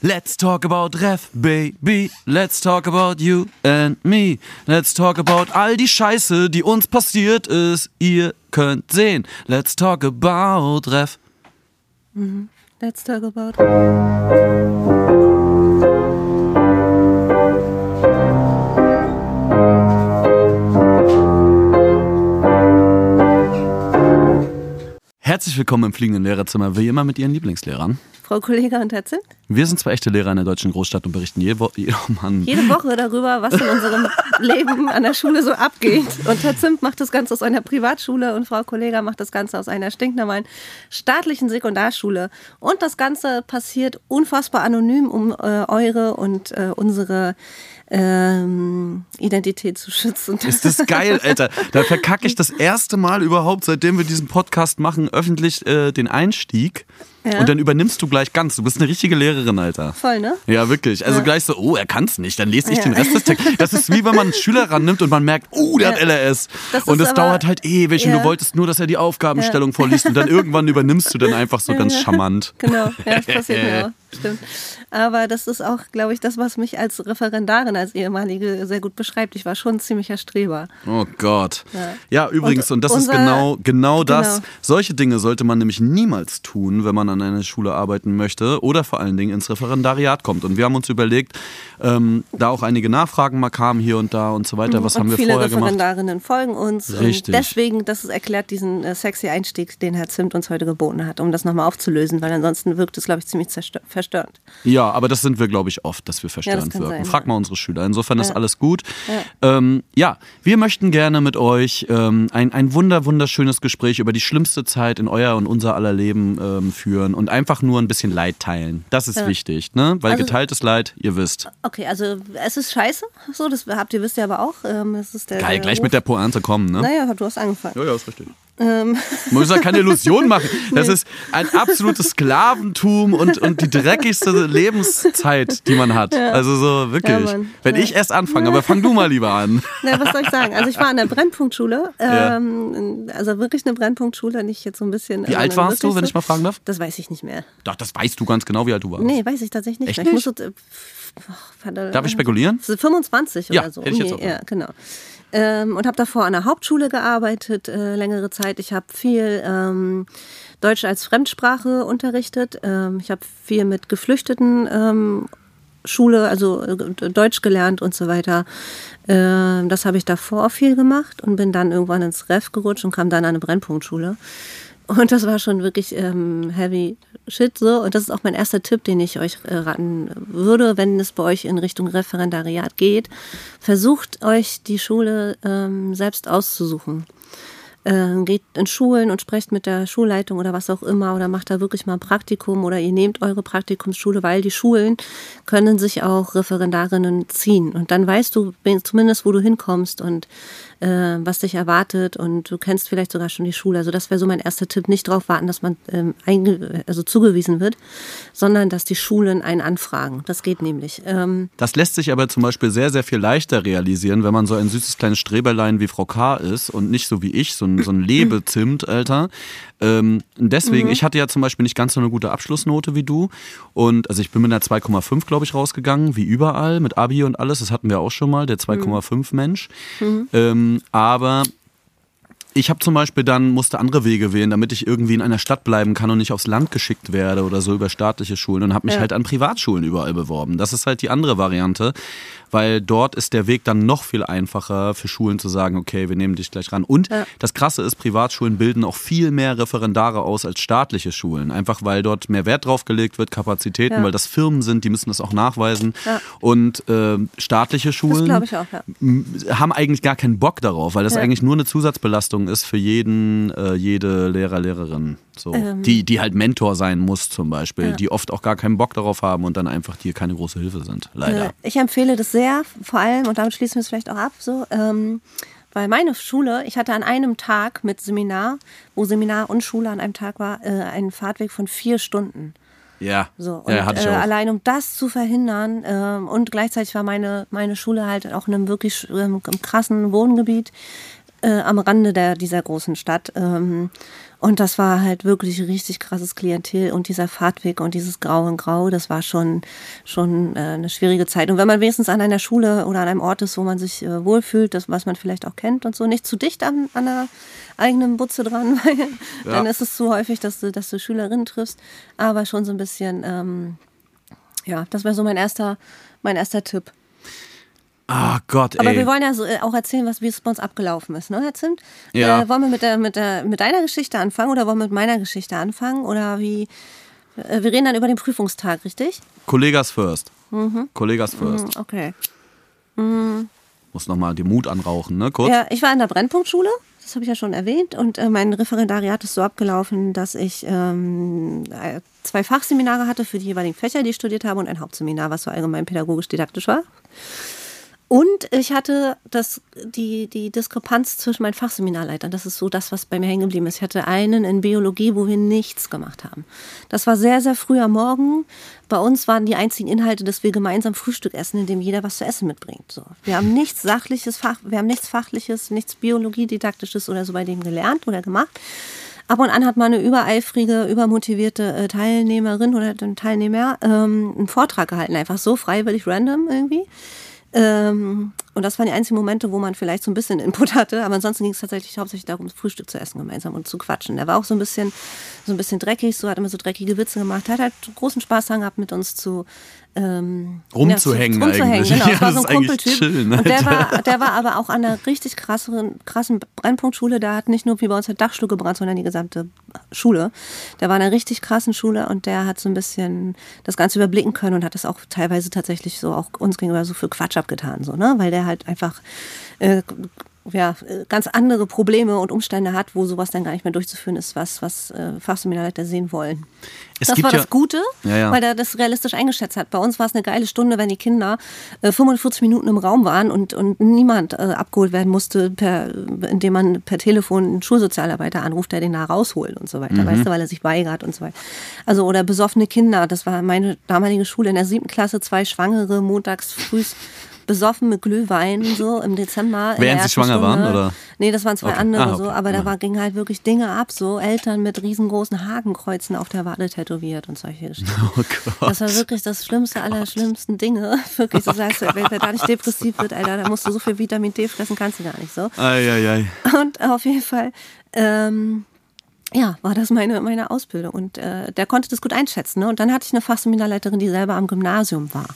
Let's talk about Ref, baby. Let's talk about you and me. Let's talk about all die Scheiße, die uns passiert ist. Ihr könnt sehen. Let's talk about Ref. Mhm. Let's talk about. Herzlich willkommen im fliegenden Lehrerzimmer, wie immer mit Ihren Lieblingslehrern. Frau Kollega und Herr Zimt. Wir sind zwei echte Lehrer in der deutschen Großstadt und berichten jede, Wo oh Mann. jede Woche darüber, was in unserem Leben an der Schule so abgeht. Und Herr Zimt macht das Ganze aus einer Privatschule und Frau Kollega macht das Ganze aus einer stinknormalen staatlichen Sekundarschule. Und das Ganze passiert unfassbar anonym, um äh, eure und äh, unsere ähm, Identität zu schützen. Ist das geil, Alter. Da verkacke ich das erste Mal überhaupt, seitdem wir diesen Podcast machen, öffentlich äh, den Einstieg. Ja. Und dann übernimmst du gleich ganz. Du bist eine richtige Lehrerin, Alter. Voll, ne? Ja, wirklich. Also ja. gleich so, oh, er kann es nicht, dann lese ich ja. den Rest des Textes. Das ist wie wenn man einen Schüler rannimmt und man merkt, oh, der hat LRS. Das und es dauert halt ewig und du wolltest nur, dass er die Aufgabenstellung vorliest und dann irgendwann übernimmst du dann einfach so ganz charmant. Genau, ja, das passiert mir auch. Stimmt. Aber das ist auch, glaube ich, das, was mich als Referendarin, als ehemalige sehr gut beschreibt. Ich war schon ein ziemlicher Streber. Oh Gott. Ja, ja übrigens, und, und das unser, ist genau, genau das. Genau. Solche Dinge sollte man nämlich niemals tun, wenn man an einer Schule arbeiten möchte oder vor allen Dingen ins Referendariat kommt. Und wir haben uns überlegt, ähm, da auch einige Nachfragen mal kamen hier und da und so weiter. Was und haben wir viele vorher gemacht? Referendarinnen folgen uns. Richtig. deswegen, das erklärt diesen äh, sexy Einstieg, den Herr Zimt uns heute geboten hat, um das nochmal aufzulösen, weil ansonsten wirkt es, glaube ich, ziemlich verstörend. Ja, aber das sind wir, glaube ich, oft, dass wir verstörend ja, wirken. Sein, Frag mal unsere Schüler. Insofern ja. ist alles gut. Ja. Ähm, ja. wir möchten gerne mit euch ähm, ein, ein wunder, wunderschönes Gespräch über die schlimmste Zeit in euer und unser aller Leben ähm, führen und einfach nur ein bisschen Leid teilen. Das ist wichtig, ne? Weil also, geteiltes Leid, ihr wisst. Okay, also es ist scheiße, so, das habt ihr wisst ihr aber auch. Ähm, es ist der, Geil, der gleich Ruf. mit der Pointe kommen, ne? Naja, du hast angefangen. Ja, ja, ist richtig. Ähm. Man muss ja keine Illusion machen. Das nee. ist ein absolutes Sklaventum und, und die dreckigste Lebenszeit, die man hat. Ja. Also so wirklich. Ja, Wenn ja. ich erst anfange, aber fang du mal lieber an. Na, was soll ich sagen? Also ich war an der Brennpunktschule. Ähm, also wirklich eine Brennpunktschule, nicht jetzt so ein bisschen. Wie alt warst du, wenn ich mal fragen darf? Das weiß ich nicht mehr. Doch, das weißt du ganz genau, wie alt du warst. Nee, weiß ich tatsächlich nicht Echt mehr. Nicht? Ich muss, äh, Darf ich spekulieren? 25 ja, oder so. Hätte ich jetzt auch ja, genau ähm, und habe davor an der Hauptschule gearbeitet, äh, längere Zeit. Ich habe viel ähm, Deutsch als Fremdsprache unterrichtet. Ähm, ich habe viel mit Geflüchteten ähm, Schule, also äh, Deutsch gelernt und so weiter. Ähm, das habe ich davor viel gemacht und bin dann irgendwann ins Ref gerutscht und kam dann an eine Brennpunktschule. Und das war schon wirklich ähm, heavy shit so. Und das ist auch mein erster Tipp, den ich euch äh, raten würde, wenn es bei euch in Richtung Referendariat geht. Versucht euch die Schule ähm, selbst auszusuchen äh, geht in Schulen und sprecht mit der Schulleitung oder was auch immer oder macht da wirklich mal ein Praktikum oder ihr nehmt eure Praktikumsschule, weil die Schulen können sich auch Referendarinnen ziehen und dann weißt du zumindest, wo du hinkommst und äh, was dich erwartet und du kennst vielleicht sogar schon die Schule. Also das wäre so mein erster Tipp, nicht darauf warten, dass man ähm, also zugewiesen wird, sondern dass die Schulen einen anfragen. Das geht nämlich. Ähm das lässt sich aber zum Beispiel sehr, sehr viel leichter realisieren, wenn man so ein süßes kleines Streberlein wie Frau K. ist und nicht so wie ich, so ein, so ein Lebezimt, Alter. Ähm, deswegen, mhm. ich hatte ja zum Beispiel nicht ganz so eine gute Abschlussnote wie du. Und also ich bin mit einer 2,5, glaube ich, rausgegangen, wie überall, mit Abi und alles. Das hatten wir auch schon mal, der 2,5 mhm. Mensch. Mhm. Ähm, aber ich habe zum Beispiel dann, musste andere Wege wählen, damit ich irgendwie in einer Stadt bleiben kann und nicht aufs Land geschickt werde oder so über staatliche Schulen und habe mich ja. halt an Privatschulen überall beworben. Das ist halt die andere Variante weil dort ist der Weg dann noch viel einfacher für Schulen zu sagen, okay, wir nehmen dich gleich ran. Und ja. das Krasse ist, Privatschulen bilden auch viel mehr Referendare aus als staatliche Schulen, einfach weil dort mehr Wert drauf gelegt wird, Kapazitäten, ja. weil das Firmen sind, die müssen das auch nachweisen. Ja. Und äh, staatliche Schulen auch, haben eigentlich gar keinen Bock darauf, weil das eigentlich nur eine Zusatzbelastung ist für jeden, äh, jede Lehrer, Lehrerin. So, ähm, die, die halt Mentor sein muss zum Beispiel, die oft auch gar keinen Bock darauf haben und dann einfach dir keine große Hilfe sind. Leider. Ich empfehle das sehr sehr, vor allem, und damit schließen wir es vielleicht auch ab, so, ähm, weil meine Schule, ich hatte an einem Tag mit Seminar, wo Seminar und Schule an einem Tag war, äh, einen Fahrtweg von vier Stunden. Ja, so, und, ja, hatte ich äh, auch. Äh, allein um das zu verhindern ähm, und gleichzeitig war meine, meine Schule halt auch in einem wirklich ähm, krassen Wohngebiet äh, am Rande der, dieser großen Stadt. Ähm, Und das war halt wirklich richtig krasses Klientel und dieser Fahrtweg und dieses Grau in Grau, das war schon, schon äh, eine schwierige Zeit. Und wenn man wenigstens an einer Schule oder an einem Ort ist, wo man sich äh, wohlfühlt, das, was man vielleicht auch kennt und so, nicht zu dicht an, an der eigenen Butze dran, weil ja. dann ist es zu häufig, dass du, dass du Schülerinnen triffst, aber schon so ein bisschen, ähm, ja, das wäre so mein erster, mein erster Tipp. Ah Gott, ey. Aber wir wollen ja so, äh, auch erzählen, was, wie es bei uns abgelaufen ist, ne, Herr Zimt? Ja. Äh, wollen wir mit, der, mit, der, mit deiner Geschichte anfangen oder wollen wir mit meiner Geschichte anfangen? Oder wie? Äh, wir reden dann über den Prüfungstag, richtig? Kollegas first. Mhm. Kollegas first. Mhm, okay. Muss nochmal den Mut anrauchen, ne? Kurz. Ja, ich war in der Brennpunktschule, das habe ich ja schon erwähnt. Und äh, mein Referendariat ist so abgelaufen, dass ich ähm, äh, zwei Fachseminare hatte für die jeweiligen Fächer, die ich studiert habe, und ein Hauptseminar, was so allgemein pädagogisch-didaktisch war. Und ich hatte das, die, die Diskrepanz zwischen meinen Fachseminarleitern. Das ist so das, was bei mir hängen geblieben ist. Ich hatte einen in Biologie, wo wir nichts gemacht haben. Das war sehr, sehr früh am Morgen. Bei uns waren die einzigen Inhalte, dass wir gemeinsam Frühstück essen, indem jeder was zu essen mitbringt. So. Wir haben nichts sachliches, Fach, wir haben nichts fachliches, nichts Biologie-didaktisches oder so bei dem gelernt oder gemacht. Ab und an hat mal eine übereifrige, übermotivierte äh, Teilnehmerin oder Teilnehmer ähm, einen Vortrag gehalten, einfach so freiwillig random irgendwie. Ähm, und das waren die einzigen Momente, wo man vielleicht so ein bisschen Input hatte. Aber ansonsten ging es tatsächlich hauptsächlich darum, Frühstück zu essen gemeinsam und zu quatschen. Der war auch so ein bisschen, so ein bisschen dreckig, so hat immer so dreckige Witze gemacht. Hat halt großen Spaß daran gehabt, mit uns zu ähm, rumzuhängen, ja, zu, rumzuhängen eigentlich. Genau, Ja, das war so ein Kumpeltyp. chillen, und der war, der war aber auch an einer richtig krassen, krassen Brennpunktschule. Der hat nicht nur wie bei uns der Dachstuhl gebrannt, sondern die gesamte Schule. Der war in einer richtig krassen Schule und der hat so ein bisschen das Ganze überblicken können und hat das auch teilweise tatsächlich so auch uns gegenüber so für Quatsch abgetan, so, ne? Weil der halt einfach äh, ja, äh, ganz andere Probleme und Umstände hat, wo sowas dann gar nicht mehr durchzuführen ist, was, was äh, Fachseminarleiter sehen wollen. Es das war ja- das Gute, Ja, ja. weil er das realistisch eingeschätzt hat. Bei uns war es eine geile Stunde, wenn die Kinder äh, 45 Minuten im Raum waren und, und niemand äh, abgeholt werden musste, per, indem man per Telefon einen Schulsozialarbeiter anruft, der den da rausholt und so weiter, Mhm. weißt du, weil er sich weigert und so weiter. Also, oder besoffene Kinder, das war meine damalige Schule in der siebten Klasse, zwei Schwangere montags früh besoffen mit Glühwein so im Dezember. Während sie schwanger waren, Stunde. oder? Nee, das waren zwei Okay. andere Ah, okay. so, aber da Ja. war, ging halt wirklich Dinge ab, so Eltern mit riesengroßen Hakenkreuzen auf der Wade tätowiert und solche Geschichten. Oh Gott. Das war wirklich das Schlimmste aller schlimmsten Dinge. Wirklich, du sagst, wenn der da nicht depressiv wird, Alter, da musst du so viel Vitamin D fressen, kannst du gar nicht so. Eieiei. Und auf jeden Fall, ähm, ja, war das meine, meine Ausbildung. Und äh, der konnte das gut einschätzen. Ne? Und dann hatte ich eine Fachseminarleiterin, die selber am Gymnasium war.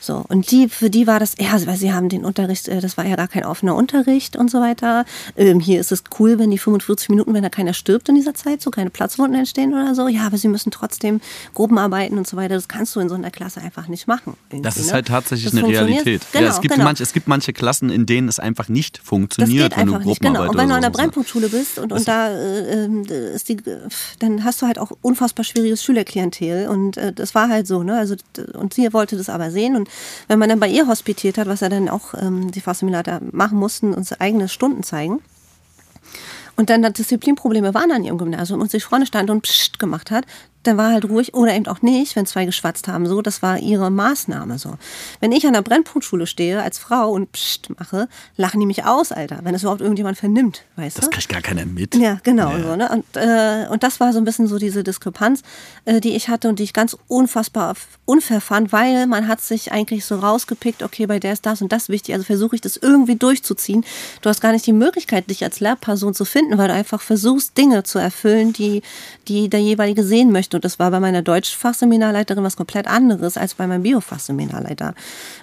So, und die, für die war das, ja, weil sie haben den Unterricht, äh, das war ja gar kein offener Unterricht und so weiter. Ähm, hier ist es cool, wenn die 45 Minuten, wenn da keiner stirbt in dieser Zeit, so keine Platzwunden entstehen oder so. Ja, aber sie müssen trotzdem Gruppenarbeiten und so weiter. Das kannst du in so einer Klasse einfach nicht machen. Das ist ne? halt tatsächlich Das eine Realität. Genau, ja, es, gibt genau. manche, es gibt manche Klassen, in denen es einfach nicht funktioniert, wenn du einfach nicht, genau. Gruppenarbeit Und wenn du an der hast. Brennpunktschule bist und, und da äh, ähm, ist die, dann hast du halt auch unfassbar schwieriges Schülerklientel und äh, das war halt so, ne? Also und sie wollte das aber sehen und wenn man dann bei ihr hospitiert hat, was ja dann auch ähm, die Fachseminare machen mussten, uns eigene Stunden zeigen. Und dann Disziplinprobleme waren an ihrem Gymnasium und sich vorne stand und pssst gemacht hat, dann war halt ruhig oder eben auch nicht, wenn zwei geschwatzt haben. So, das war ihre Maßnahme so. Wenn ich an der Brennpunktschule stehe als Frau und pssst mache, lachen die mich aus, Alter, wenn es überhaupt irgendjemand vernimmt, weißt Das du? kriegt gar keiner mit. Ja, genau. Ja. So, ne? und, äh, und das war so ein bisschen so diese Diskrepanz, äh, die ich hatte und die ich ganz unfassbar unfair fand, weil man hat sich eigentlich so rausgepickt, okay, bei der ist das und das wichtig, also versuche ich das irgendwie durchzuziehen. Du hast gar nicht die Möglichkeit, dich als Lehrperson zu finden, weil du einfach versuchst, Dinge zu erfüllen, die, die der jeweilige sehen möchte. Und das war bei meiner Deutsch-Fachseminarleiterin was komplett anderes als bei meinem Bio-Fachseminarleiter.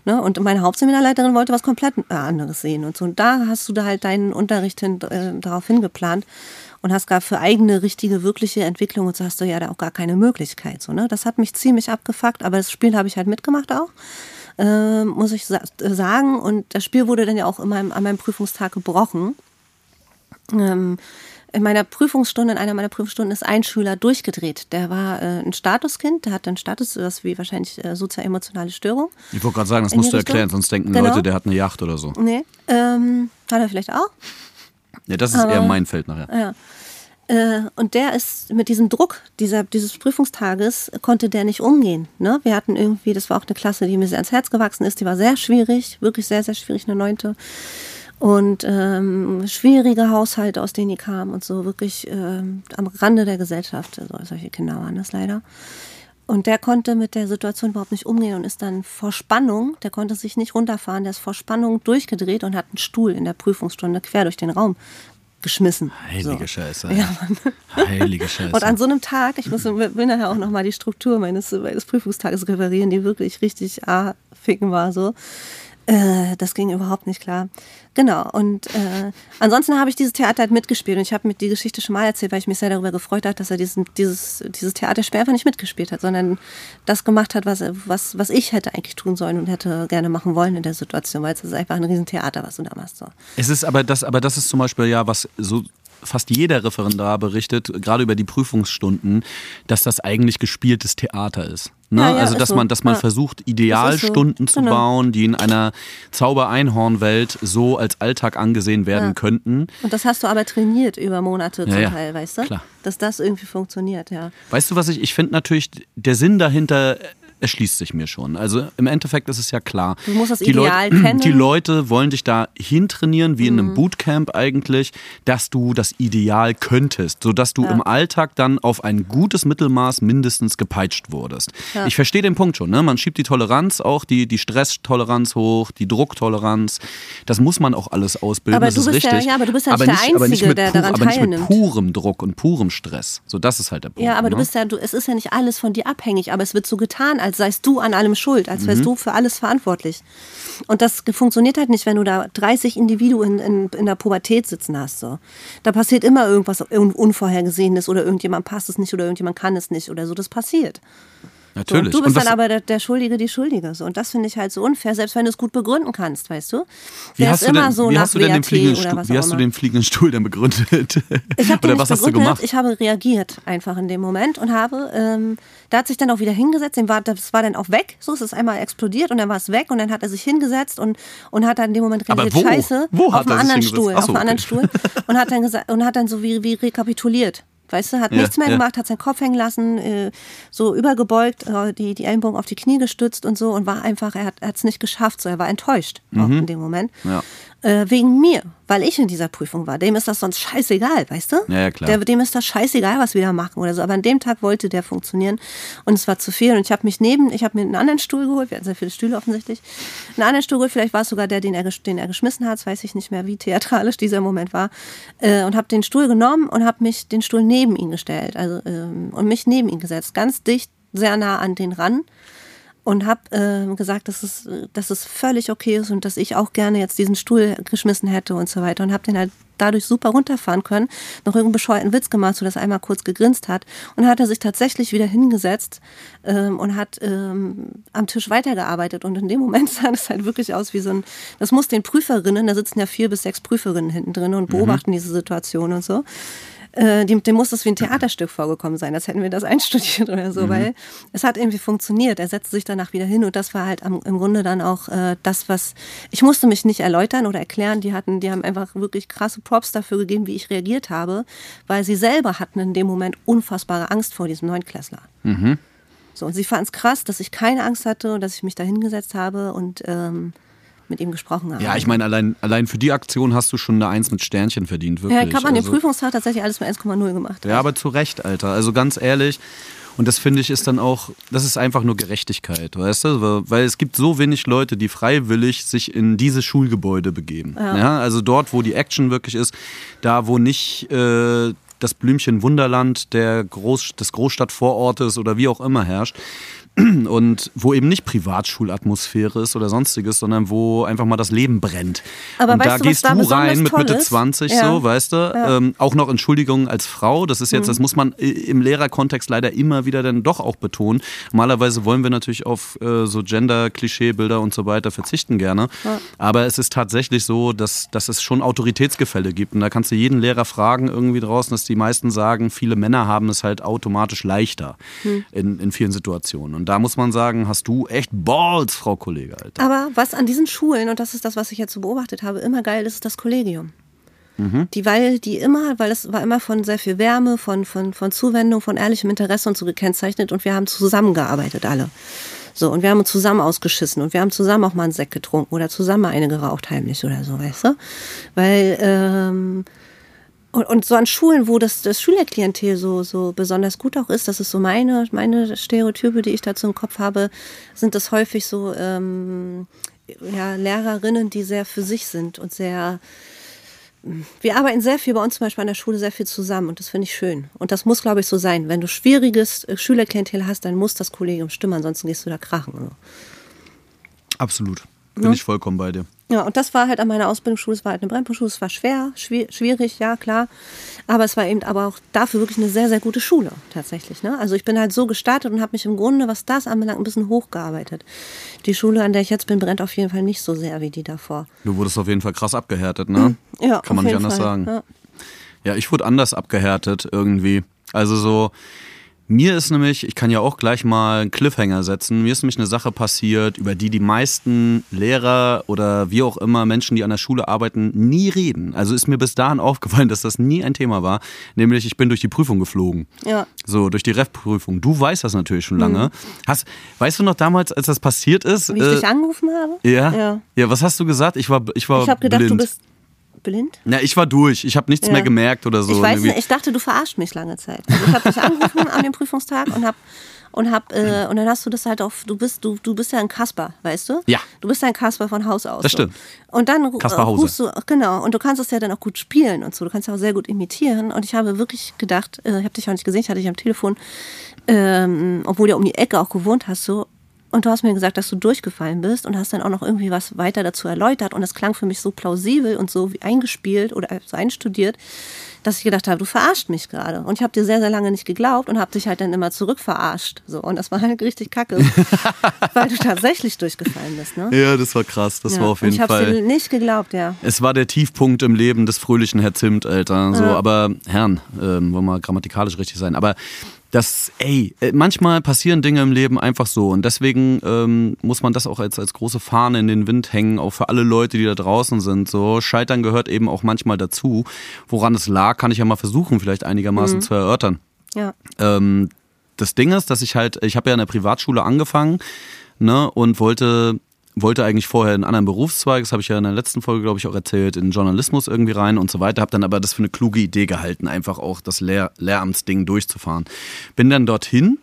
Ne? Und meine Hauptseminarleiterin wollte was komplett äh, anderes sehen. Und so, und da hast du da halt deinen Unterricht hin, äh, darauf hingeplant und hast gar für eigene, richtige, wirkliche Entwicklung und so hast du ja da auch gar keine Möglichkeit. So, ne? Das hat mich ziemlich abgefuckt, aber das Spiel habe ich halt mitgemacht auch, ähm, muss ich sa äh, sagen. Und das Spiel wurde dann ja auch meinem, an meinem Prüfungstag gebrochen. Ähm, in meiner Prüfungsstunde, in einer meiner Prüfungsstunden ist ein Schüler durchgedreht. Der war äh, ein Statuskind, der hat einen Status, das wie wahrscheinlich äh, sozioemotionale Störung. Ich wollte gerade sagen, das musst du erklären, sonst denken Genau. Leute, der hat eine Yacht oder so. Nee, ähm, hat er vielleicht auch. Ja, das ist Aber- eher mein Feld nachher. Ja. Äh, und der ist mit diesem Druck dieser, dieses Prüfungstages konnte der nicht umgehen. Ne? Wir hatten irgendwie, das war auch eine Klasse, die mir sehr ans Herz gewachsen ist, die war sehr schwierig, wirklich sehr, sehr schwierig, eine neunte. Und ähm, schwierige Haushalte, aus denen die kamen und so wirklich ähm, am Rande der Gesellschaft. Also solche Kinder waren das leider. Und der konnte mit der Situation überhaupt nicht umgehen und ist dann vor Spannung, der konnte sich nicht runterfahren, der ist vor Spannung durchgedreht und hat einen Stuhl in der Prüfungsstunde quer durch den Raum geschmissen. Heilige so. Scheiße. Ja, Heilige Scheiße. Und an so einem Tag, ich muss, will nachher auch nochmal die Struktur meines, meines Prüfungstages referieren, die wirklich richtig ah, ficken war so. Äh, das ging überhaupt nicht klar. Genau. Und äh, ansonsten habe ich dieses Theater halt mitgespielt und ich habe mir die Geschichte schon mal erzählt, weil ich mich sehr darüber gefreut habe, dass er diesen, dieses, dieses Theaterspiel einfach nicht mitgespielt hat, sondern das gemacht hat, was, was, was ich hätte eigentlich tun sollen und hätte gerne machen wollen in der Situation, weil es ist einfach ein Riesentheater, was du da machst. So. Es ist aber das, aber das ist zum Beispiel ja, was so fast jeder Referendar berichtet, gerade über die Prüfungsstunden, dass das eigentlich gespieltes Theater ist. Ne? Ja, ja, also dass so. man, dass man ja. versucht, Idealstunden so. zu genau. bauen, die in einer Zauber-Einhorn-Welt so als Alltag angesehen werden könnten. Und das hast du aber trainiert über Monate zum Teil, weißt du? Klar. Dass das irgendwie funktioniert, ja. Weißt du, was ich, ich finde natürlich, der Sinn dahinter erschließt sich mir schon. Also im Endeffekt ist es ja klar. Du musst das die Ideal Leut kennen. Die Leute wollen dich da hintrainieren, wie mhm. in einem mhm. Bootcamp eigentlich, dass du das Ideal könntest, sodass du ja. im Alltag dann auf ein gutes Mittelmaß mindestens gepeitscht wurdest. Ja. Ich verstehe den Punkt schon. Ne? Man schiebt die Toleranz auch, die, die Stresstoleranz hoch, die Drucktoleranz. Das muss man auch alles ausbilden, aber das ist richtig. Ja, ja, aber du bist ja nicht der Einzige, aber nicht der daran aber nicht mit purem Druck und purem Stress. So, das ist halt der Punkt. Ja, aber ne? du bist ja, du, es ist ja nicht alles von dir abhängig, aber es wird so getan, als seist du an allem schuld, als wärst mhm. du für alles verantwortlich. Und das funktioniert halt nicht, wenn du da 30 Individuen in, in, der Pubertät sitzen hast. So. Da passiert immer irgendwas Unvorhergesehenes oder irgendjemand passt es nicht oder irgendjemand kann es nicht oder so. Das passiert. Natürlich. So, du bist dann aber der, der, Schuldige, die Schuldige. So. Und das finde ich halt so unfair, selbst wenn du es gut begründen kannst, weißt du? Wie hast, du denn, so wie hast du denn den fliegenden, Stuhl, wie hast du den fliegenden Stuhl denn begründet? Ich habe Oder was hast du gemacht? Ich habe reagiert einfach in dem Moment und habe, ähm, da hat sich dann auch wieder hingesetzt, war, das war dann auch weg, so es ist einmal explodiert und dann war es weg und dann hat er sich hingesetzt und, und hat dann in dem Moment reagiert, wo? scheiße, wo auf einem anderen Stuhl, so, auf einem okay. anderen Stuhl und hat dann gesagt und hat dann so wie, wie rekapituliert weißt du, hat ja, nichts mehr ja. gemacht, hat seinen Kopf hängen lassen, äh, so übergebeugt, äh, die, die Ellenbogen auf die Knie gestützt und so und war einfach, er hat es nicht geschafft, so er war enttäuscht mhm. auch in dem Moment. Ja. Äh, wegen mir, weil ich in dieser Prüfung war. Dem ist das sonst scheißegal, weißt du? Ja, ja klar. Der, dem ist das scheißegal, was wir da machen oder so. Aber an dem Tag wollte der funktionieren und es war zu viel. Und ich habe mich neben, ich habe mir einen anderen Stuhl geholt. Wir hatten sehr viele Stühle offensichtlich. Einen anderen Stuhl geholt. Vielleicht war es sogar der, den er, den er geschmissen hat. Das weiß ich nicht mehr, wie theatralisch dieser Moment war. Äh, und habe den Stuhl genommen und habe mich den Stuhl neben ihn gestellt. Also ähm, und mich neben ihn gesetzt, ganz dicht, sehr nah an den ran und habe äh, gesagt, dass es, dass es völlig okay ist und dass ich auch gerne jetzt diesen Stuhl geschmissen hätte und so weiter und habe den halt dadurch super runterfahren können, noch irgendeinen bescheuerten Witz gemacht, so dass er einmal kurz gegrinst hat und hat er sich tatsächlich wieder hingesetzt ähm, und hat ähm, am Tisch weitergearbeitet und in dem Moment sah es halt wirklich aus wie so ein, das muss den Prüferinnen, da sitzen ja vier bis sechs Prüferinnen hinten drin und mhm. beobachten mhm. diese Situation und so, äh, dem, dem muss das wie ein Theaterstück vorgekommen sein, als hätten wir das einstudiert oder so, mhm. weil es hat irgendwie funktioniert. Er setzte sich danach wieder hin und das war halt am, im Grunde dann auch äh, das, was ich musste mich nicht erläutern oder erklären. Die hatten, die haben einfach wirklich krasse Props dafür gegeben, wie ich reagiert habe, weil sie selber hatten in dem Moment unfassbare Angst vor diesem Neunklässler. Mhm. So, und sie fanden es krass, dass ich keine Angst hatte und dass ich mich da hingesetzt habe und ähm, mit ihm gesprochen habe. Ja, ich meine, allein, allein für die Aktion hast du schon eine Eins mit Sternchen verdient, wirklich. Ja, ich habe an also, dem Prüfungstag tatsächlich alles mit 1,0 gemacht. Ja, aber zu Recht, Alter. Also ganz ehrlich. Und das finde ich ist dann auch, das ist einfach nur Gerechtigkeit, weißt du? Weil es gibt so wenig Leute, die freiwillig sich in diese Schulgebäude begeben. Ja. ja also dort, wo die Action wirklich ist, da wo nicht äh, das Blümchen Wunderland der Groß, des Großstadtvorortes oder wie auch immer herrscht, und wo eben nicht Privatschulatmosphäre ist oder sonstiges, sondern wo einfach mal das Leben brennt. Aber und da du, gehst da du rein mit Mitte 20 ja. so, weißt du? Ja. Ähm, auch noch Entschuldigung als Frau, das ist jetzt, mhm. das muss man im Lehrerkontext leider immer wieder dann doch auch betonen. Normalerweise wollen wir natürlich auf äh, so Gender-Klischeebilder und so weiter verzichten gerne. Ja. Aber es ist tatsächlich so, dass, dass es schon Autoritätsgefälle gibt. Und da kannst du jeden Lehrer fragen irgendwie draußen, dass die meisten sagen, viele Männer haben es halt automatisch leichter mhm. in, in vielen Situationen. Und und da muss man sagen, hast du echt Balls, Frau Kollege, Alter. Aber was an diesen Schulen, und das ist das, was ich jetzt so beobachtet habe, immer geil ist, ist das Kollegium. Mhm. Die, weil die immer, weil es war immer von sehr viel Wärme, von, von, von Zuwendung, von ehrlichem Interesse und so gekennzeichnet und wir haben zusammengearbeitet alle. So, und wir haben uns zusammen ausgeschissen und wir haben zusammen auch mal einen Sekt getrunken oder zusammen mal eine geraucht heimlich oder so, weißt du? Weil, ähm, und, und so an Schulen, wo das, das Schülerklientel so, so besonders gut auch ist, das ist so meine, meine Stereotype, die ich dazu im Kopf habe, sind das häufig so ähm, ja, Lehrerinnen, die sehr für sich sind und sehr wir arbeiten sehr viel bei uns zum Beispiel an der Schule sehr viel zusammen und das finde ich schön. Und das muss, glaube ich, so sein. Wenn du schwieriges äh, Schülerklientel hast, dann muss das Kollegium stimmen, ansonsten gehst du da krachen. Absolut. Bin ja. ich vollkommen bei dir. Ja, und das war halt an meiner Ausbildungsschule, es war halt eine Brennpunktschule, es war schwer, schwierig, ja, klar. Aber es war eben aber auch dafür wirklich eine sehr, sehr gute Schule, tatsächlich. Ne? Also ich bin halt so gestartet und habe mich im Grunde, was das anbelangt, ein bisschen hochgearbeitet. Die Schule, an der ich jetzt bin, brennt auf jeden Fall nicht so sehr wie die davor. Du wurdest auf jeden Fall krass abgehärtet, ne? Ja, Kann man nicht anders Fall. sagen. Ja. ja, ich wurde anders abgehärtet irgendwie. Also so mir ist nämlich, ich kann ja auch gleich mal einen Cliffhanger setzen, mir ist nämlich eine Sache passiert, über die die meisten Lehrer oder wie auch immer Menschen, die an der Schule arbeiten, nie reden. Also ist mir bis dahin aufgefallen, dass das nie ein Thema war. Nämlich, ich bin durch die Prüfung geflogen. Ja. So, durch die Ref-Prüfung. Du weißt das natürlich schon lange. Mhm. Hast, weißt du noch damals, als das passiert ist? Wie ich äh, dich angerufen habe? Ja, ja. Ja, was hast du gesagt? Ich war, ich war Ich habe gedacht, blind. du bist blind? Na, ich war durch. Ich habe nichts ja. mehr gemerkt oder so. Ich weiß nicht, ich dachte, du verarscht mich lange Zeit. Also ich habe dich angerufen an dem Prüfungstag und habe und hab äh, und dann hast du das halt auf du bist du du bist ja ein Kasper, weißt du? Ja. Du bist ja ein Kasper von Haus aus. Das stimmt. So. Und dann Kasper Hause. rufst du genau und du kannst es ja dann auch gut spielen und so. Du kannst ja auch sehr gut imitieren und ich habe wirklich gedacht, äh, ich habe dich auch nicht gesehen, ich hatte dich am Telefon, ähm, obwohl du um die Ecke auch gewohnt hast so und du hast mir gesagt, dass du durchgefallen bist und hast dann auch noch irgendwie was weiter dazu erläutert. Und das klang für mich so plausibel und so wie eingespielt oder so einstudiert, dass ich gedacht habe, du verarscht mich gerade. Und ich habe dir sehr, sehr lange nicht geglaubt und habe dich halt dann immer zurückverarscht. So. Und das war halt richtig kacke, weil du tatsächlich durchgefallen bist. Ne? Ja, das war krass. Das ja. war auf jeden ich Fall. Ich habe dir nicht geglaubt, ja. Es war der Tiefpunkt im Leben des fröhlichen Herr Zimt, Alter. So, ja. aber Herrn, ähm, wollen wir grammatikalisch richtig sein. Aber das, ey, äh, manchmal passieren Dinge im Leben einfach so und deswegen ähm, muss man das auch als, als große Fahne in den Wind hängen, auch für alle Leute, die da draußen sind. So, Scheitern gehört eben auch manchmal dazu. Woran es lag, kann ich ja mal versuchen, vielleicht einigermaßen mhm. zu erörtern. Ja. Ähm, das Ding ist, dass ich halt, ich habe ja in der Privatschule angefangen ne, und wollte wollte eigentlich vorher einen anderen Berufszweig, das habe ich ja in der letzten Folge, glaube ich, auch erzählt, in Journalismus irgendwie rein und so weiter, habe dann aber das für eine kluge Idee gehalten, einfach auch das Lehr Lehramtsding durchzufahren. Bin dann dorthin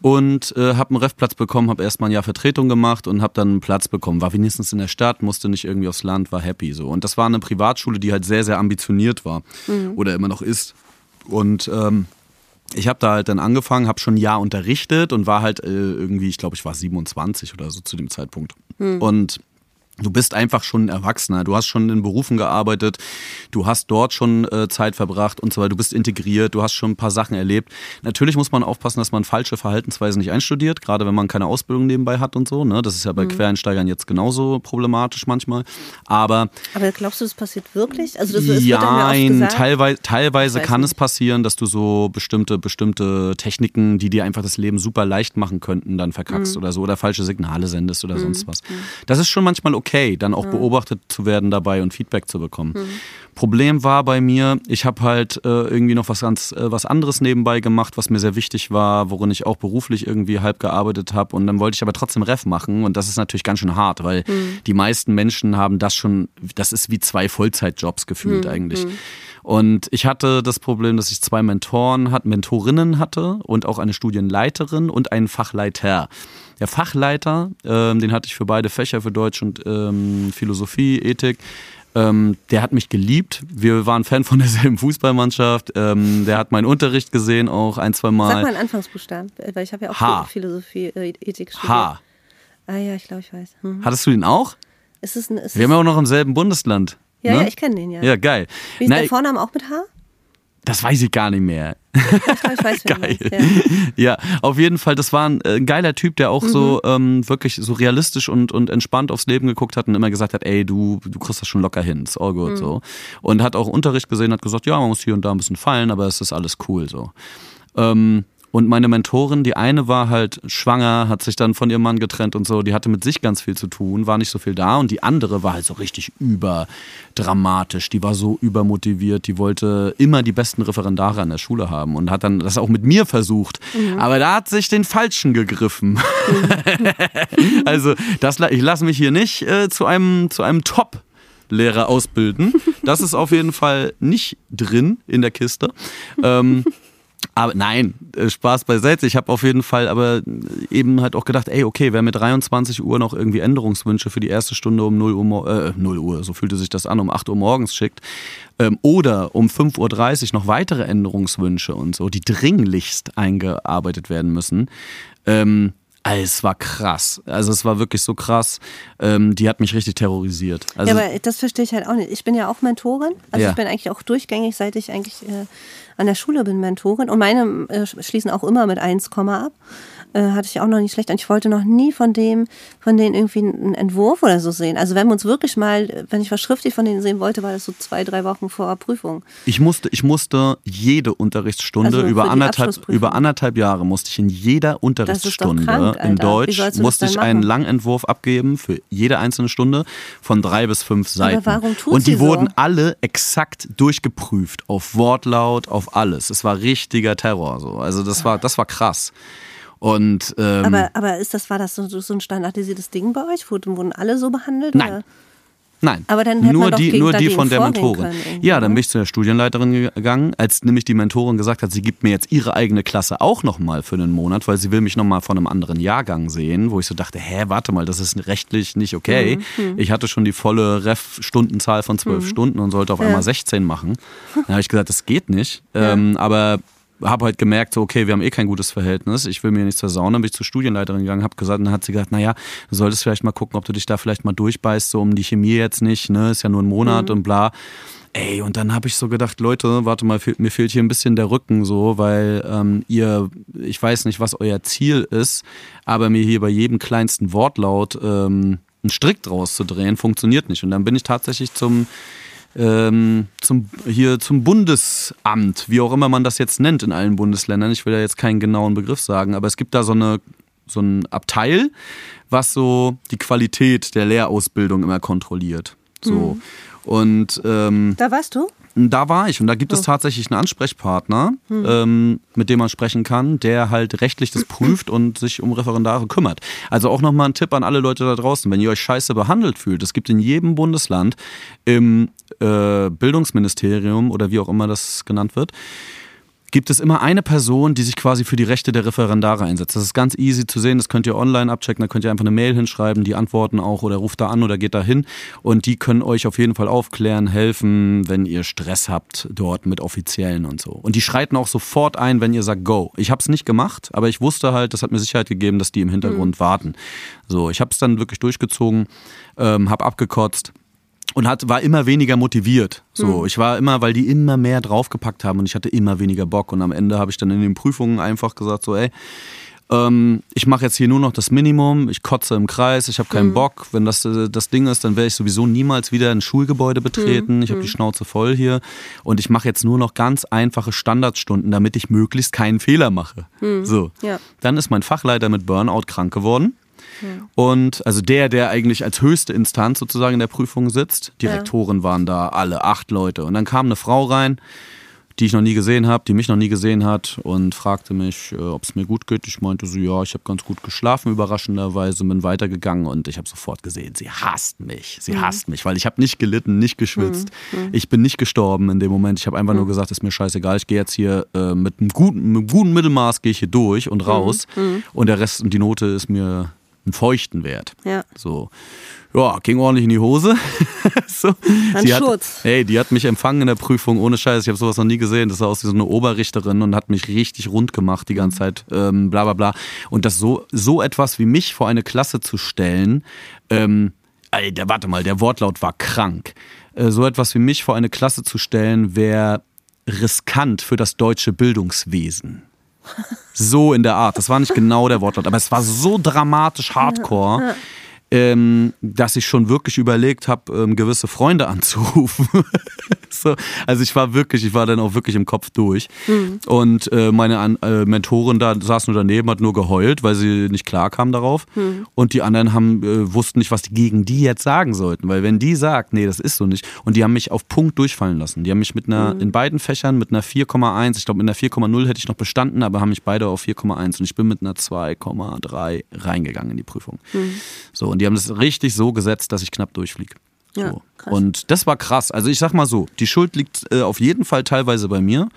und äh, habe einen Refplatz bekommen, habe erstmal ein Jahr Vertretung gemacht und habe dann einen Platz bekommen. War wenigstens in der Stadt, musste nicht irgendwie aufs Land, war happy so. Und das war eine Privatschule, die halt sehr, sehr ambitioniert war mhm. oder immer noch ist. Und ähm, ich habe da halt dann angefangen, habe schon ein Jahr unterrichtet und war halt äh, irgendwie, ich glaube, ich war 27 oder so zu dem Zeitpunkt. Hm. Und Du bist einfach schon ein Erwachsener. Du hast schon in Berufen gearbeitet. Du hast dort schon äh, Zeit verbracht und so weiter. Du bist integriert. Du hast schon ein paar Sachen erlebt. Natürlich muss man aufpassen, dass man falsche Verhaltensweisen nicht einstudiert, gerade wenn man keine Ausbildung nebenbei hat und so. Ne? Das ist ja bei mhm. Quereinsteigern jetzt genauso problematisch manchmal. Aber. Aber glaubst du, das passiert wirklich? Also das, das ja, teilweise, teilweise kann nicht. es passieren, dass du so bestimmte, bestimmte Techniken, die dir einfach das Leben super leicht machen könnten, dann verkackst mhm. oder so oder falsche Signale sendest oder mhm. sonst was. Mhm. Das ist schon manchmal okay okay, dann auch ja. beobachtet zu werden dabei und Feedback zu bekommen. Mhm. Problem war bei mir, ich habe halt äh, irgendwie noch was ganz äh, was anderes nebenbei gemacht, was mir sehr wichtig war, worin ich auch beruflich irgendwie halb gearbeitet habe und dann wollte ich aber trotzdem Ref machen und das ist natürlich ganz schön hart, weil mhm. die meisten Menschen haben das schon, das ist wie zwei Vollzeitjobs gefühlt mhm. eigentlich. Mhm. Und ich hatte das Problem, dass ich zwei Mentoren hat, Mentorinnen hatte und auch eine Studienleiterin und einen Fachleiter. Der Fachleiter, ähm, den hatte ich für beide Fächer, für Deutsch und ähm, Philosophie, Ethik. Ähm, der hat mich geliebt. Wir waren Fan von derselben Fußballmannschaft. Ähm, der hat meinen Unterricht gesehen, auch ein, zwei Mal. Sag mal einen Anfangsbuchstaben, weil ich habe ja auch H. Philosophie, äh, Ethik studiert. H. Ah ja, ich glaube, ich weiß. Mhm. Hattest du den auch? Ist es ein, ist Wir haben ja auch noch im selben Bundesland. Ja, ne? ja, ich kenne den, ja. Ja, geil. Wie ist Na, der Vorname auch mit H? Das weiß ich gar nicht mehr. Ich, weiß, Geil. Ja. ja. auf jeden Fall, das war ein, äh, geiler Typ, der auch mhm. so ähm, wirklich so realistisch und, und entspannt aufs Leben geguckt hat und immer gesagt hat, ey, du, du kriegst das schon locker hin, ist all good mhm. so. Und hat auch Unterricht gesehen, hat gesagt, ja, man muss hier und da ein bisschen fallen, aber es ist alles cool so. Ähm, und meine Mentorin, die eine war halt schwanger, hat sich dann von ihrem Mann getrennt und so, die hatte mit sich ganz viel zu tun, war nicht so viel da. Und die andere war halt so richtig überdramatisch, die war so übermotiviert, die wollte immer die besten Referendare an der Schule haben und hat dann das auch mit mir versucht. Mhm. Aber da hat sich den Falschen gegriffen. Mhm. also das, ich lasse mich hier nicht äh, zu einem, zu einem Top Lehrer ausbilden. Das ist auf jeden Fall nicht drin in der Kiste. Ähm, aber nein, äh, Spaß beiseite. Ich habe auf jeden Fall aber eben halt auch gedacht, ey, okay, wer mit 23 Uhr noch irgendwie Änderungswünsche für die erste Stunde um 0 Uhr, äh, 0 Uhr, so fühlte sich das an, um 8 Uhr morgens schickt, ähm, oder um 5.30 Uhr noch weitere Änderungswünsche und so, die dringlichst eingearbeitet werden müssen, ähm, es war krass. Also es war wirklich so krass. Ähm, die hat mich richtig terrorisiert. Also ja, aber das verstehe ich halt auch nicht. Ich bin ja auch Mentorin. Also ja. ich bin eigentlich auch durchgängig, seit ich eigentlich äh, an der Schule bin, Mentorin. Und meine äh, schließen auch immer mit 1, ab äh, hatte ich auch noch nicht schlecht. Und ich wollte noch nie von dem, von denen irgendwie einen Entwurf oder so sehen. Also wenn wir uns wirklich mal, wenn ich was schriftlich von denen sehen wollte, war das so zwei, drei Wochen vor Prüfung. Ich musste, ich musste jede Unterrichtsstunde also über anderthalb, über anderthalb Jahre musste ich in jeder Unterrichtsstunde krank, in Deutsch musste ich einen Langentwurf abgeben für jede einzelne Stunde von drei bis fünf Seiten. Und die so? wurden alle exakt durchgeprüft auf Wortlaut, auf alles. Es war richtiger Terror. So. Also das war, das war krass. Und, ähm, aber, aber ist das, war das so, so ein standardisiertes Ding bei euch? Wurden alle so behandelt? Nein. Oder? Nein, aber dann nur die, nur die von der Mentorin. Ja, dann bin ich zu der Studienleiterin gegangen, als nämlich die Mentorin gesagt hat, sie gibt mir jetzt ihre eigene Klasse auch nochmal für einen Monat, weil sie will mich nochmal von einem anderen Jahrgang sehen, wo ich so dachte, hä, warte mal, das ist rechtlich nicht okay. Mhm. mhm. Ich hatte schon die volle Ref-Stundenzahl von zwölf mhm. Stunden und sollte auf ja. einmal 16 machen. Dann habe ich gesagt, das geht nicht. Ja. Ähm, aber habe halt gemerkt, so, okay, wir haben eh kein gutes Verhältnis, ich will mir nichts versauen. Dann bin ich zur Studienleiterin gegangen, habe gesagt, dann hat sie gesagt, naja, du solltest vielleicht mal gucken, ob du dich da vielleicht mal durchbeißt, so um die Chemie jetzt nicht, ne, ist ja nur ein Monat mhm. und bla. Ey, und dann habe ich so gedacht, Leute, warte mal, mir fehlt hier ein bisschen der Rücken so, weil ähm, ihr, ich weiß nicht, was euer Ziel ist, aber mir hier bei jedem kleinsten Wortlaut ähm, einen Strick draus zu drehen, funktioniert nicht. Und dann bin ich tatsächlich zum ähm, zum, hier zum Bundesamt, wie auch immer man das jetzt nennt in allen Bundesländern. Ich will ja jetzt keinen genauen Begriff sagen, aber es gibt da so, eine, so ein Abteil, was so die Qualität der Lehrausbildung immer kontrolliert. So. Mhm. Und ähm, da warst du? Da war ich und da gibt es oh. tatsächlich einen Ansprechpartner, hm. ähm, mit dem man sprechen kann, der halt rechtlich das prüft und sich um Referendare kümmert. Also auch nochmal ein Tipp an alle Leute da draußen, wenn ihr euch scheiße behandelt fühlt. Es gibt in jedem Bundesland im äh, Bildungsministerium oder wie auch immer das genannt wird, gibt es immer eine Person, die sich quasi für die Rechte der Referendare einsetzt. Das ist ganz easy zu sehen, das könnt ihr online abchecken, da könnt ihr einfach eine Mail hinschreiben, die antworten auch oder ruft da an oder geht da hin und die können euch auf jeden Fall aufklären, helfen, wenn ihr Stress habt dort mit Offiziellen und so. Und die schreiten auch sofort ein, wenn ihr sagt Go. Ich habe es nicht gemacht, aber ich wusste halt, das hat mir Sicherheit gegeben, dass die im Hintergrund mhm. warten. So, ich habe es dann wirklich durchgezogen, ähm, habe abgekotzt und hat, war immer weniger motiviert. So, mhm. ich war immer, weil die immer mehr draufgepackt haben und ich hatte immer weniger Bock. Und am Ende habe ich dann in den Prüfungen einfach gesagt, so, ey, ähm, ich mache jetzt hier nur noch das Minimum, ich kotze im Kreis, ich habe keinen mhm. Bock. Wenn das äh, das Ding ist, dann werde ich sowieso niemals wieder ein Schulgebäude betreten. Mhm. Ich habe die hm. Schnauze voll hier und ich mache jetzt nur noch ganz einfache Standardstunden, damit ich möglichst keinen Fehler mache. Hm. So, ja. dann ist mein Fachleiter mit Burnout krank geworden. Und also der, der eigentlich als höchste Instanz sozusagen in der Prüfung sitzt, Direktoren ja. waren da alle, acht Leute. Und dann kam eine Frau rein, die ich noch nie gesehen habe, die mich noch nie gesehen hat und fragte mich, äh, ob es mir gut geht. Ich meinte so, ja, ich habe ganz gut geschlafen, überraschenderweise, bin weitergegangen und ich habe sofort gesehen, sie hasst mich. Sie mhm. hasst mich, weil ich habe nicht gelitten, nicht geschwitzt. Mhm. mhm. Ich bin nicht gestorben in dem Moment. Ich habe einfach mhm. nur gesagt, ist mir scheißegal, ich gehe jetzt hier äh, mit, einem guten, mit einem guten Mittelmaß gehe ich hier durch und raus mhm. und der Rest und die Note ist mir einen feuchten Wert. Ja. So. Ja, ging ordentlich in die Hose. so. Ein die Schutz. Hat, hey, die hat mich empfangen in der Prüfung ohne Scheiß. Ich habe sowas noch nie gesehen. Das sah aus wie so eine Oberrichterin und hat mich richtig rund gemacht die ganze. Zeit. Ähm, bla bla bla. Und das so, so etwas wie mich vor eine Klasse zu stellen, ähm, Alter, warte mal, der Wortlaut war krank. Äh, so etwas wie mich vor eine Klasse zu stellen, wäre riskant für das deutsche Bildungswesen. So in der Art. Das war nicht genau der Wortlaut, aber es war so dramatisch hardcore. Ähm, dass ich schon wirklich überlegt habe, ähm, gewisse Freunde anzurufen. so, also ich war wirklich, ich war dann auch wirklich im Kopf durch. Mhm. Und äh, meine An äh, Mentorin da saß nur daneben, hat nur geheult, weil sie nicht klar kam darauf. Mhm. Und die anderen haben, äh, wussten nicht, was die gegen die jetzt sagen sollten. Weil wenn die sagt, nee, das ist so nicht. Und die haben mich auf Punkt durchfallen lassen. Die haben mich mit einer, mhm. in beiden Fächern mit einer 4,1, ich glaube mit einer 4,0 hätte ich noch bestanden, aber haben mich beide auf 4,1 und ich bin mit einer 2,3 reingegangen in die Prüfung. Mhm. So, und die haben das richtig so gesetzt, dass ich knapp durchfliege. So. Ja, und das war krass. Also ich sag mal so, die Schuld liegt äh, auf jeden Fall teilweise bei mir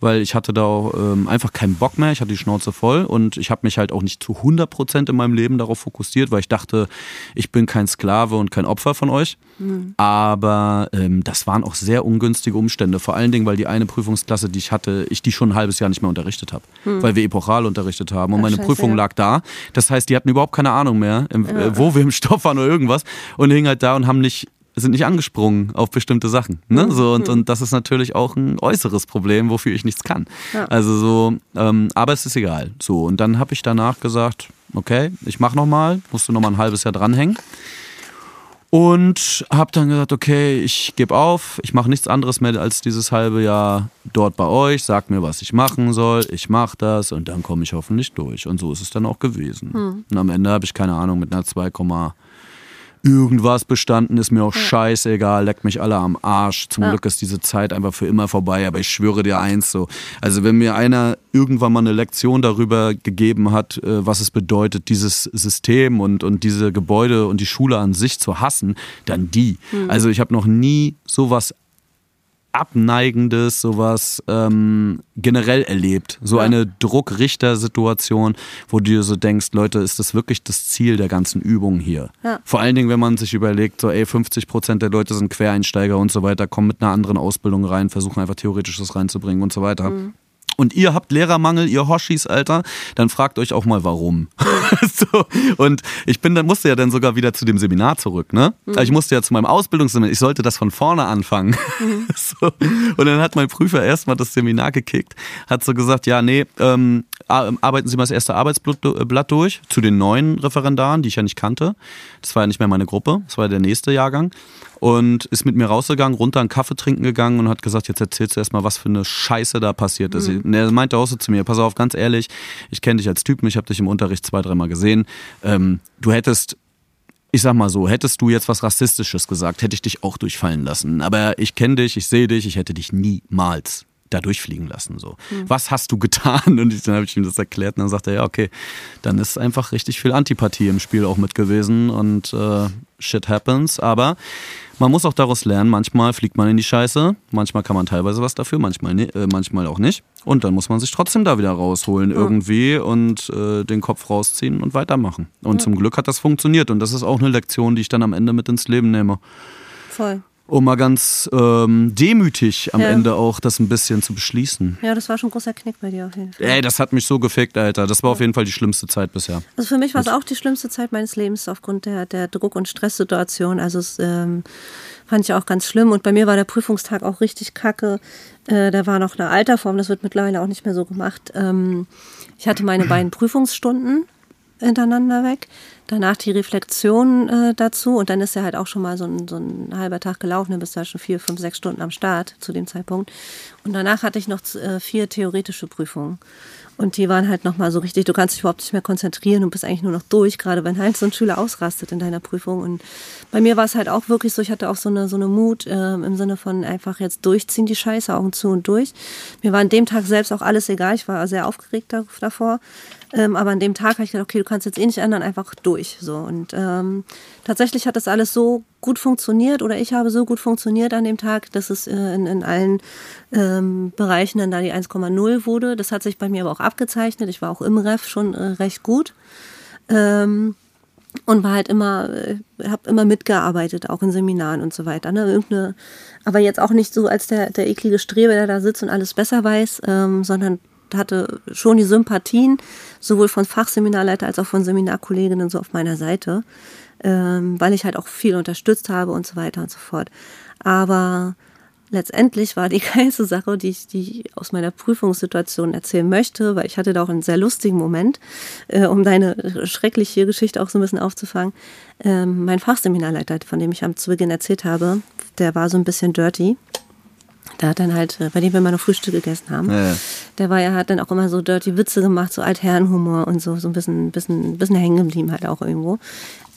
weil ich hatte da auch, ähm, einfach keinen Bock mehr, ich hatte die Schnauze voll und ich habe mich halt auch nicht zu 100 Prozent in meinem Leben darauf fokussiert, weil ich dachte, ich bin kein Sklave und kein Opfer von euch. Mhm. Aber ähm, das waren auch sehr ungünstige Umstände, vor allen Dingen, weil die eine Prüfungsklasse, die ich hatte, ich die schon ein halbes Jahr nicht mehr unterrichtet habe, mhm. weil wir epochal unterrichtet haben und Ach, meine Scheiße, Prüfung ja. lag da. Das heißt, die hatten überhaupt keine Ahnung mehr, im, ja. äh, wo wir im Stoff waren oder irgendwas und hingen halt da und haben nicht sind nicht angesprungen auf bestimmte Sachen. Ne? Mhm. So, und, und das ist natürlich auch ein äußeres Problem, wofür ich nichts kann. Ja. Also so, ähm, aber es ist egal. So, und dann habe ich danach gesagt, okay, ich mache nochmal, musste nochmal ein halbes Jahr dranhängen. Und habe dann gesagt, okay, ich gebe auf, ich mache nichts anderes mehr als dieses halbe Jahr dort bei euch, sagt mir, was ich machen soll, ich mache das und dann komme ich hoffentlich durch. Und so ist es dann auch gewesen. Hm. Und am Ende habe ich keine Ahnung mit einer 2, irgendwas bestanden, ist mir auch scheißegal, leckt mich alle am Arsch. Zum ja. Glück ist diese Zeit einfach für immer vorbei, aber ich schwöre dir eins so. Also wenn mir einer irgendwann mal eine Lektion darüber gegeben hat, äh, was es bedeutet, dieses System und, und diese Gebäude und die Schule an sich zu hassen, dann die. Mhm. Also ich habe noch nie sowas Abneigendes, sowas ähm, generell erlebt. So ja. eine Druckrichter-Situation, wo du dir so denkst, Leute, ist das wirklich das Ziel der ganzen Übung hier? Ja. Vor allen Dingen, wenn man sich überlegt, so ey, 50 Prozent der Leute sind Quereinsteiger und so weiter, kommen mit einer anderen Ausbildung rein, versuchen einfach theoretisch das reinzubringen und so weiter. Mhm und ihr habt Lehrermangel, ihr Hoshis, Alter, dann fragt euch auch mal warum. so, und ich bin dann musste ja dann sogar wieder zu dem Seminar zurück, ne? Mhm. Also ich musste ja zu meinem Ausbildungsseminar, ich sollte das von vorne anfangen. Mhm. so. Und dann hat mein Prüfer erstmal das Seminar gekickt, hat so gesagt, ja, nee, ähm, arbeiten Sie mal das erste Arbeitsblatt äh, durch zu den neuen Referendaren, die ich ja nicht kannte. Das war ja nicht mehr meine Gruppe, das war der nächste Jahrgang und ist mit mir rausgegangen, runter einen Kaffee trinken gegangen und hat gesagt, jetzt erzählst du erstmal, was für eine Scheiße da passiert ist. Mhm. Und er meinte auch so zu mir, pass auf, ganz ehrlich, ich kenne dich als Typen, ich habe dich im Unterricht zwei, dreimal gesehen. Ähm, du hättest ich sag mal so, hättest du jetzt was Rassistisches gesagt, hätte ich dich auch durchfallen lassen. Aber ich kenne dich, ich sehe dich, ich hätte dich niemals da durchfliegen lassen. So. Mhm. Was hast du getan? Und dann habe ich ihm das erklärt und dann sagt er, ja, okay, dann ist einfach richtig viel Antipathie im Spiel auch mit gewesen und äh, shit happens. Aber man muss auch daraus lernen, manchmal fliegt man in die Scheiße, manchmal kann man teilweise was dafür, manchmal, äh, manchmal auch nicht. Und dann muss man sich trotzdem da wieder rausholen ja. irgendwie und äh, den Kopf rausziehen und weitermachen. Und ja. zum Glück hat das funktioniert und das ist auch eine Lektion, die ich dann am Ende mit ins Leben nehme. Voll um mal ganz ähm, demütig am ja. Ende auch das ein bisschen zu beschließen. Ja, das war schon ein großer Knick bei dir auf jeden Fall. Ey, das hat mich so gefickt, Alter. Das war ja. auf jeden Fall die schlimmste Zeit bisher. Also für mich war es auch die schlimmste Zeit meines Lebens aufgrund der, der Druck- und Stresssituation. Also es ähm, fand ich auch ganz schlimm. Und bei mir war der Prüfungstag auch richtig kacke. Äh, da war noch eine Alterform, das wird mittlerweile auch nicht mehr so gemacht. Ähm, ich hatte meine beiden Prüfungsstunden hintereinander weg. Danach die Reflexion äh, dazu und dann ist ja halt auch schon mal so ein, so ein halber Tag gelaufen, dann bist du ja schon vier, fünf, sechs Stunden am Start zu dem Zeitpunkt. Und danach hatte ich noch äh, vier theoretische Prüfungen. Und die waren halt nochmal so richtig, du kannst dich überhaupt nicht mehr konzentrieren und bist eigentlich nur noch durch, gerade wenn halt so ein Schüler ausrastet in deiner Prüfung. Und bei mir war es halt auch wirklich so, ich hatte auch so eine, so eine Mut äh, im Sinne von einfach jetzt durchziehen, die Scheiße, Augen zu und durch. Mir war an dem Tag selbst auch alles egal, ich war sehr aufgeregt davor. Ähm, aber an dem Tag habe ich gedacht, okay, du kannst jetzt eh nicht ändern, einfach durch. So. Und ähm, tatsächlich hat das alles so gut funktioniert oder ich habe so gut funktioniert an dem Tag, dass es äh, in, in allen ähm, Bereichen dann da die 1,0 wurde. Das hat sich bei mir aber auch abgezeichnet. Ich war auch im Ref schon äh, recht gut. Ähm, und war halt immer, äh, habe immer mitgearbeitet, auch in Seminaren und so weiter. Ne? Irgendeine, aber jetzt auch nicht so als der, der eklige Streber, der da sitzt und alles besser weiß, ähm, sondern hatte schon die Sympathien, sowohl von Fachseminarleiter als auch von Seminarkolleginnen so auf meiner Seite, ähm, weil ich halt auch viel unterstützt habe und so weiter und so fort. Aber letztendlich war die geilste Sache, die ich, die ich aus meiner Prüfungssituation erzählen möchte, weil ich hatte da auch einen sehr lustigen Moment, äh, um deine schreckliche Geschichte auch so ein bisschen aufzufangen. Ähm, mein Fachseminarleiter, von dem ich am zu Beginn erzählt habe, der war so ein bisschen dirty. Der hat dann halt, äh, bei dem wir mal noch Frühstück gegessen haben, Ja, ja. der war ja, hat dann auch immer so dirty Witze gemacht, so Altherrenhumor und so, so ein bisschen, bisschen, bisschen hängen geblieben halt auch irgendwo.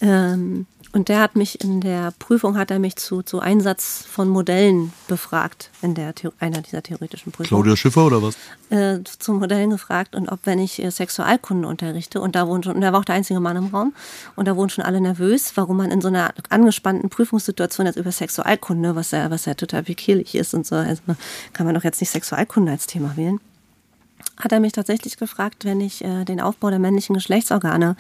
Ähm, und der hat mich in der Prüfung, hat er mich zu, zu Einsatz von Modellen befragt, in der, Theo- einer dieser theoretischen Prüfungen. Claudia Schiffer oder was? äh, zu Modellen gefragt und ob, wenn ich äh, Sexualkunde unterrichte, und da wohnt schon, und er war auch der einzige Mann im Raum, und da wohnen schon alle nervös, warum man in so einer angespannten Prüfungssituation jetzt über Sexualkunde, was ja, was ja total pikierlich ist und so, also kann man doch jetzt nicht Sexualkunde als Thema wählen hat er mich tatsächlich gefragt, wenn ich äh, den Aufbau der männlichen Geschlechtsorgane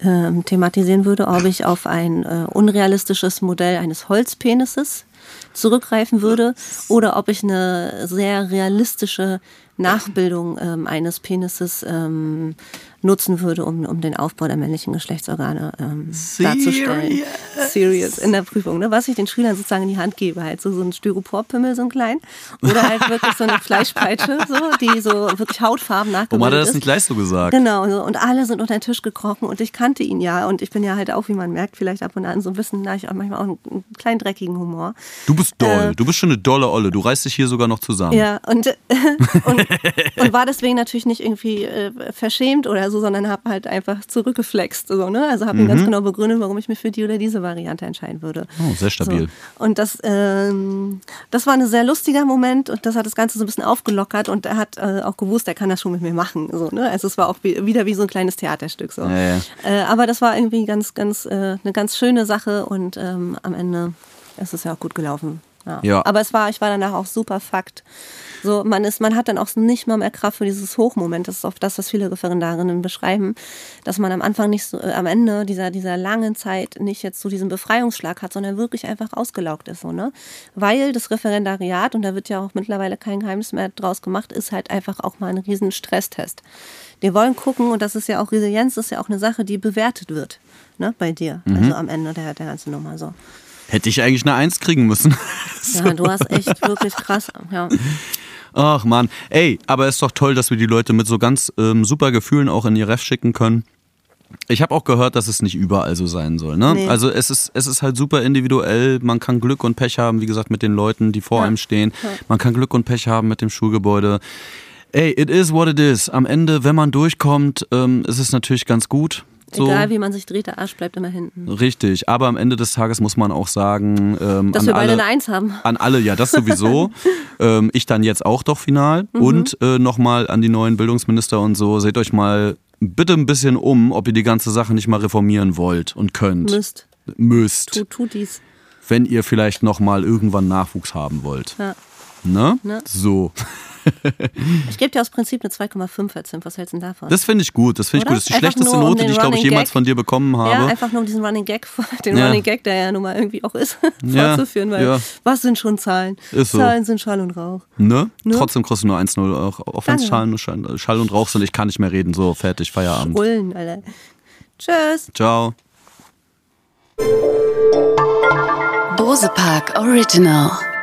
ähm, thematisieren würde, ob ich auf ein äh, unrealistisches Modell eines Holzpenises zurückgreifen würde oder ob ich eine sehr realistische Nachbildung ähm, eines Penises ähm, nutzen würde, um, um den Aufbau der männlichen Geschlechtsorgane ähm, darzustellen. Serious in der Prüfung, ne? was ich den Schülern sozusagen in die Hand gebe, halt so, so ein Styroporpimmel, so ein klein, oder halt wirklich so eine Fleischpeitsche, so, die so wirklich hautfarben Warum hat nachgebildet er das ist. nicht gleich so gesagt? Genau, so. und alle sind unter den Tisch gekrochen und ich kannte ihn ja und ich bin ja halt auch, wie man merkt, vielleicht ab und an so ein bisschen, na, ich auch manchmal auch einen, einen kleinen dreckigen Humor. Du bist doll. Äh, du bist schon eine dolle Olle. Du reißt dich hier sogar noch zusammen. Ja, und, und, und war deswegen natürlich nicht irgendwie äh, verschämt oder so, sondern habe halt einfach zurückgeflext. So, ne? Also habe ihm ganz genau begründet, warum ich mich für die oder diese Variante entscheiden würde. Oh, sehr stabil. So. Und das, ähm, das war ein sehr lustiger Moment und das hat das Ganze so ein bisschen aufgelockert und er hat äh, auch gewusst, er kann das schon mit mir machen. So, ne? Also es war auch wie, wieder wie so ein kleines Theaterstück. So. Ja, ja. Äh, aber das war irgendwie ganz, ganz, äh, eine ganz schöne Sache und ähm, am Ende ist es ja auch gut gelaufen. Ja. Ja. Aber es war, ich war danach auch super Fakt. So, man ist, man hat dann auch nicht mal mehr Kraft für dieses Hochmoment. Das ist oft das, was viele Referendarinnen beschreiben, dass man am Anfang nicht so, äh, am Ende dieser, dieser langen Zeit nicht jetzt so diesen Befreiungsschlag hat, sondern wirklich einfach ausgelaugt ist, so, ne? Weil das Referendariat, und da wird ja auch mittlerweile kein Geheimnis mehr draus gemacht, ist halt einfach auch mal ein riesen Stresstest. Wir wollen gucken, und das ist ja auch Resilienz, ist ja auch eine Sache, die bewertet wird, ne, bei dir. Also am Ende der, der ganzen Nummer, so. Hätte ich eigentlich eine Eins kriegen müssen. Ja, du hast echt wirklich krass, ja. Ach man, ey, aber ist doch toll, dass wir die Leute mit so ganz ähm, super Gefühlen auch in ihr Ref schicken können. Ich habe auch gehört, dass es nicht überall so sein soll. Ne? Nee. Also es ist, es ist halt super individuell. Man kann Glück und Pech haben, wie gesagt, mit den Leuten, die vor Ja. einem stehen. Ja. Man kann Glück und Pech haben mit dem Schulgebäude. Ey, it is what it is. Am Ende, wenn man durchkommt, ähm, ist es natürlich ganz gut. So. Egal wie man sich dreht, der Arsch bleibt immer hinten. Richtig, aber am Ende des Tages muss man auch sagen, ähm, Dass wir beide alle, eine Eins haben. an alle, ja, das sowieso. ähm, ich dann jetzt auch doch final. Mhm. Und äh, nochmal an die neuen Bildungsminister und so, seht euch mal bitte ein bisschen um, ob ihr die ganze Sache nicht mal reformieren wollt und könnt. Müsst. Müsst. Tu, tu dies. Wenn ihr vielleicht nochmal irgendwann Nachwuchs haben wollt. Ja. Ne? Ne? So. Ich gebe dir aus Prinzip eine 2,5 als Zimp. Was hältst du denn davon? Das finde ich gut. Das finde ich gut. Das ist die Einfach schlechteste um Note, den die ich, glaube ich, jemals Gag. von dir bekommen habe. ja, einfach nur um diesen Running Gag, den Ja. Running Gag, der ja nun mal irgendwie auch ist, Ja, fortzuführen, weil ja. was sind schon Zahlen? Ist so. Zahlen sind Schall und Rauch. Ne? Ne? Trotzdem du nur 1-0, auch, auch wenn es. Schall, Schall, und Rauch sind. Ich kann nicht mehr reden. So, fertig, Feierabend. Brüllen, Alter. Tschüss. Ciao. Bose Park Original.